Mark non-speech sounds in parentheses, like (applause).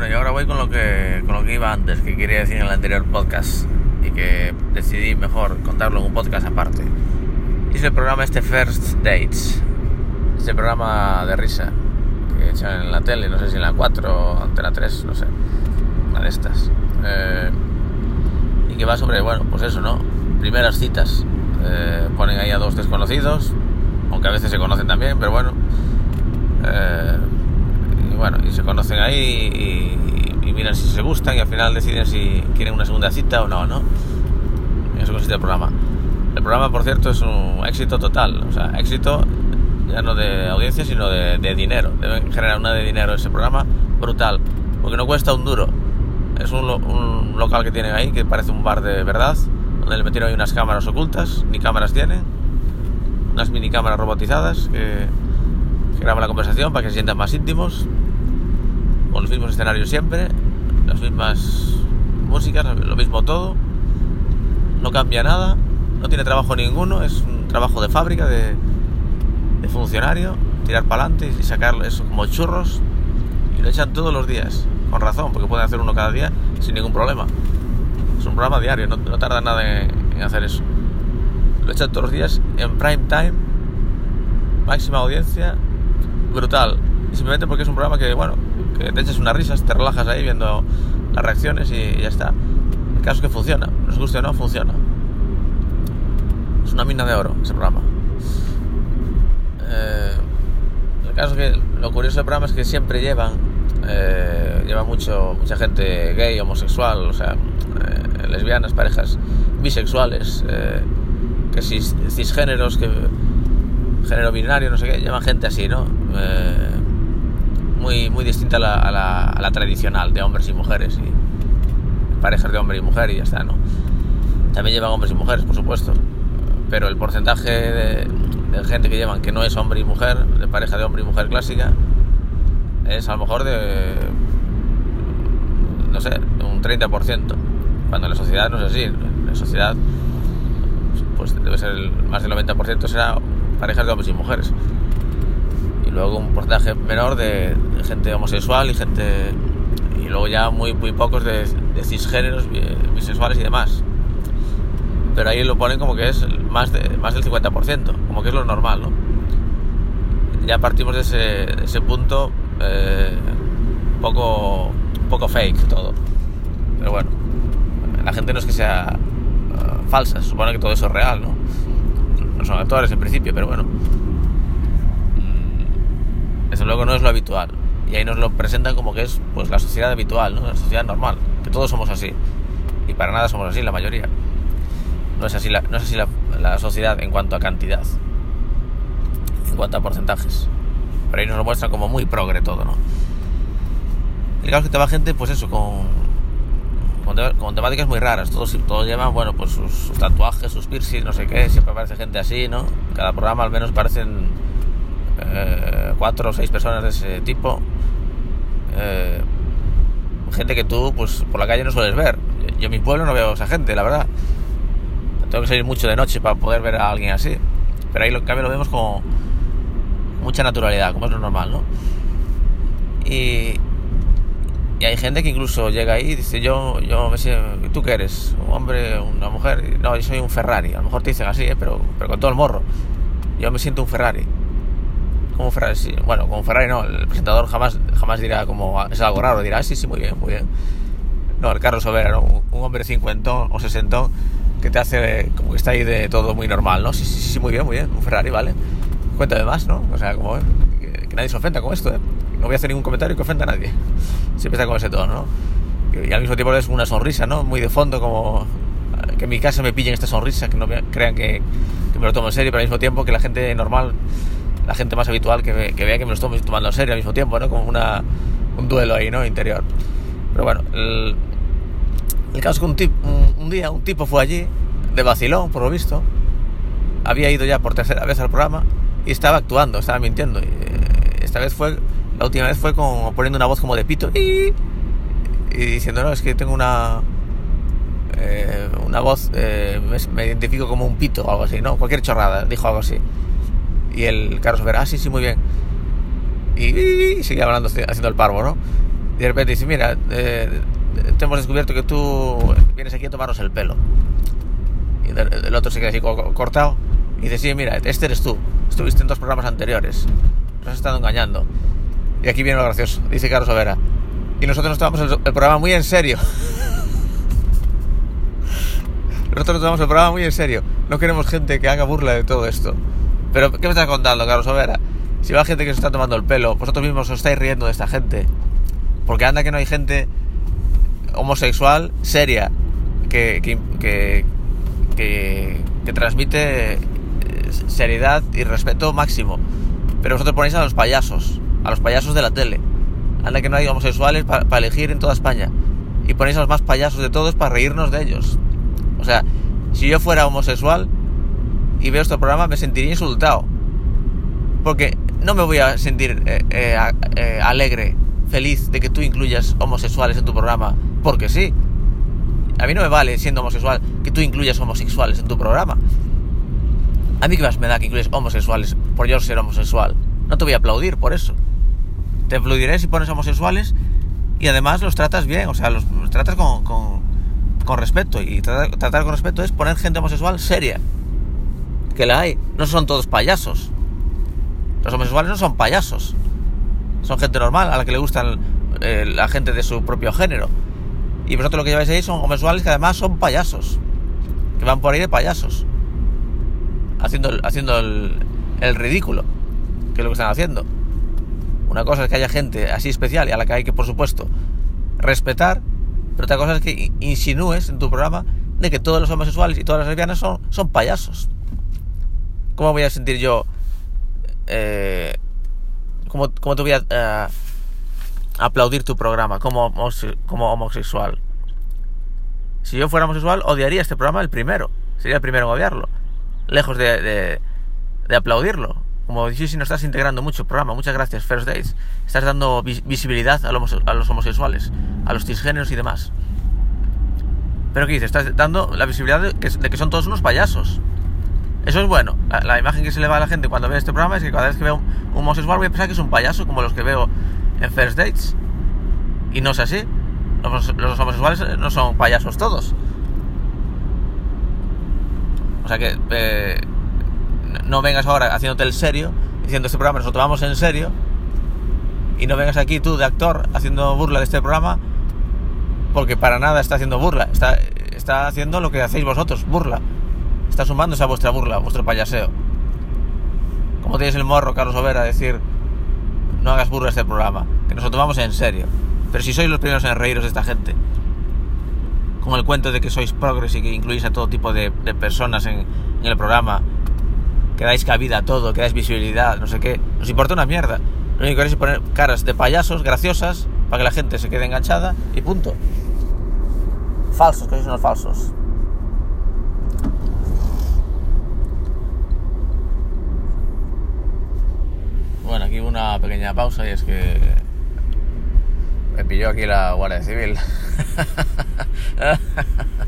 Bueno, y ahora voy con lo que con lo que iba antes, que quería decir en el anterior podcast y que decidí mejor contarlo en un podcast aparte. Es el programa este First Dates, este programa de risa que echan en la tele, no sé si en la 4 o Antena 3, no sé, una de estas. Eh, y que va sobre, bueno, pues eso, ¿no? Primeras citas. Eh, ponen ahí a dos desconocidos, aunque a veces se conocen también, pero bueno. Eh, bueno, y se conocen ahí y, y, miran si se gustan y al final deciden si quieren una segunda cita o no, ¿no? Eso consiste el programa. El programa, por cierto, es un éxito total, o sea, éxito ya no de audiencia, sino de, de dinero. Deben generar una de dinero ese programa brutal, porque no cuesta un duro. Es un, un local que tienen ahí que parece un bar de verdad, donde le metieron ahí unas cámaras ocultas, ni cámaras tienen, unas mini cámaras robotizadas que graban la conversación para que se sientan más íntimos, con los mismos escenarios siempre, las mismas músicas, lo mismo todo, no cambia nada, no tiene trabajo ninguno, es un trabajo de fábrica, de, de funcionario, tirar para adelante y sacar eso como churros, y lo echan todos los días, con razón, porque pueden hacer uno cada día sin ningún problema. Es un programa diario, no, no tarda nada en, en, hacer eso. Lo echan todos los días en prime time, máxima audiencia, brutal. Simplemente porque es un programa que, bueno, que te echas unas risas, te relajas ahí viendo las reacciones y ya está. El caso es que funciona, nos guste o no, funciona. Es una mina de oro ese programa. Eh, caso que lo curioso del programa es que siempre llevan, eh, lleva mucho, mucha gente gay, homosexual, o sea, eh, lesbianas, parejas bisexuales, eh, que cis, cisgéneros, que género binario, no sé qué, llevan gente así, ¿no? Muy, muy distinta a la, a, la, a la, tradicional de hombres y mujeres y parejas de hombre y mujer y ya está, ¿no? También llevan hombres y mujeres, por supuesto, pero el porcentaje de, de gente que llevan que no es hombre y mujer, de pareja de hombre y mujer clásica, es a lo mejor de, no sé, un 30%, cuando en la sociedad no es así, en la sociedad pues debe ser el, más del 90% será parejas de hombres y mujeres. Luego un porcentaje menor de, gente homosexual y gente. Y luego ya muy, muy pocos de, cisgéneros, bisexuales y demás. Pero ahí lo ponen como que es más, de, más del 50%, como que es lo normal, ¿no? Ya partimos de ese, punto eh, poco, poco fake todo. Pero bueno, la gente no es que sea uh, falsa, supone que todo eso es real, ¿no? no son actores en principio, pero bueno. Luego no es lo habitual. Y ahí nos lo presentan como que es pues la sociedad habitual. La sociedad normal, que todos somos así. Y para nada somos así, la mayoría. No es así la, no es así la, la sociedad en cuanto a cantidad. En cuanto a porcentajes. Pero ahí nos lo muestran como muy progre todo, ¿no? El que te va gente, pues eso, con, con, temáticas muy raras. Todos, todos llevan, bueno, pues sus, sus, tatuajes, sus piercings, no sé qué. Siempre aparece gente así, ¿no? Cada programa al menos parecen eh, cuatro o seis personas de ese tipo. Eh, gente que tú, pues, por la calle no sueles ver. Yo en mi pueblo no veo a esa gente, la verdad. Tengo que salir mucho de noche para poder ver a alguien así. Pero ahí, en cambio, lo vemos como mucha naturalidad, como es lo normal, ¿no? Y, y hay gente que incluso llega ahí y dice, yo, yo ¿tú qué eres? ¿Un hombre, una mujer? No, yo soy un Ferrari. A lo mejor te dicen así, ¿eh? pero, pero con todo el morro. Yo me siento un Ferrari. Como Ferrari. Bueno, como Ferrari no. El presentador jamás, jamás dirá como, es algo raro. Dirá, sí, sí, muy bien, muy bien. No, el Carlos Sobera, ¿no? Un hombre cincuentón o sesentón que te hace como que está ahí de todo muy normal, ¿no? Sí, sí, sí, muy bien, muy bien. Un Ferrari, ¿vale? Cuéntame más, ¿no? O sea, como, que, que nadie se ofenda con esto, ¿eh? no voy a hacer ningún comentario que ofenda a nadie. Siempre está con ese tono, ¿no? Y al mismo tiempo es una sonrisa, ¿no? Muy de fondo, como que en mi casa me pillen esta sonrisa, que no crean que, que, me lo tomo en serio, pero al mismo tiempo que la gente normal, la gente más habitual, que, que vea que me lo estoy tomando en serio al mismo tiempo, ¿no? Como una, un duelo ahí, ¿no? Interior. Pero bueno, el, el caso es que un, tip, un, un día un tipo fue allí, de vacilón, por lo visto, había ido ya por tercera vez al programa y estaba actuando, estaba mintiendo. Y, esta vez fue la última vez fue como poniendo una voz como de pito y, y diciendo, no, es que tengo una eh, una voz, eh, me, me, identifico como un pito o algo así, ¿no? Cualquier chorrada, dijo algo así. Y el Carlos Vera, ah, sí, sí, muy bien. Y, y, seguía hablando, haciendo el parvo, ¿no? Y de repente dice, mira, eh, te hemos descubierto que tú vienes aquí a tomarnos el pelo. Y el otro se queda así cortado. Y dice, sí, mira, este eres tú. Estuviste en dos programas anteriores. Nos has estado engañando. Y aquí viene lo gracioso. Dice Carlos Overa. Y nosotros nos tomamos el, programa muy en serio. (laughs) nosotros nos tomamos el programa muy en serio. No queremos gente que haga burla de todo esto. Pero, ¿qué me estás contando, Carlos Overa? Si va gente que se está tomando el pelo, vosotros mismos os estáis riendo de esta gente. Porque anda que no hay gente homosexual seria que, que, que, transmite eh, seriedad y respeto máximo. Pero vosotros ponéis a los payasos, a los payasos de la tele. Anda que no hay homosexuales para elegir en toda España. Y ponéis a los más payasos de todos para reírnos de ellos. O sea, si yo fuera homosexual y veo este programa me sentiría insultado. Porque no me voy a sentir eh, eh, alegre feliz de que tú incluyas homosexuales en tu programa, porque sí. A mí no me vale, siendo homosexual, que tú incluyas homosexuales en tu programa. A mí qué más me da que incluyas homosexuales por yo ser homosexual. No te voy a aplaudir por eso. Te aplaudiré si pones homosexuales y además los tratas bien, o sea, los, tratas con, con, con, respeto. Y tratar con respeto es poner gente homosexual seria. Que la hay. No son todos payasos. Los homosexuales no son payasos son gente normal, a la que le gustan eh, la gente de su propio género. Y vosotros lo que lleváis ahí son homosexuales que además son payasos, que van por ahí de payasos, haciendo, haciendo el, el ridículo, que es lo que están haciendo. Una cosa es que haya gente así especial y a la que hay que, por supuesto, respetar, pero otra cosa es que insinúes en tu programa de que todos los homosexuales y todas las lesbianas son, son payasos. ¿Cómo voy a sentir yo eh, ¿Cómo, te voy a eh, aplaudir tu programa como, como homosexual? Si yo fuera homosexual, odiaría este programa el primero. Sería el primero en odiarlo. Lejos de, de, aplaudirlo. Como si no estás integrando mucho el programa. Muchas gracias, First Days. Estás dando visibilidad a los, a los homosexuales, a los cisgéneros y demás. Pero ¿qué dices? Estás dando la visibilidad de de que son todos unos payasos. Eso es bueno. La, imagen que se le va a la gente cuando ve este programa es que cada vez que veo un homosexual voy a pensar que es un payaso como los que veo en First Dates. Y no es así. Los, homosexuales no son payasos todos. O sea que eh, no vengas ahora haciéndote el serio, diciendo este programa nos lo tomamos en serio. Y no vengas aquí tú de actor haciendo burla de este programa. Porque para nada está haciendo burla. Está, está haciendo lo que hacéis vosotros, burla está sumándose a vuestra burla, vuestro payaseo. Como tienes el morro, Carlos Overa, a decir, no hagas burla este programa, que nos lo tomamos en serio. Pero si sois los primeros en reíros de esta gente, con el cuento de que sois progres y que incluís a todo tipo de, personas en, el programa, que dais cabida a todo, que dais visibilidad, no sé qué, nos importa una mierda. Lo único que queréis es poner caras de payasos graciosas para que la gente se quede enganchada y punto. Falsos, que sois unos falsos. Bueno, aquí una pequeña pausa y es que me pilló aquí la Guardia Civil. (laughs)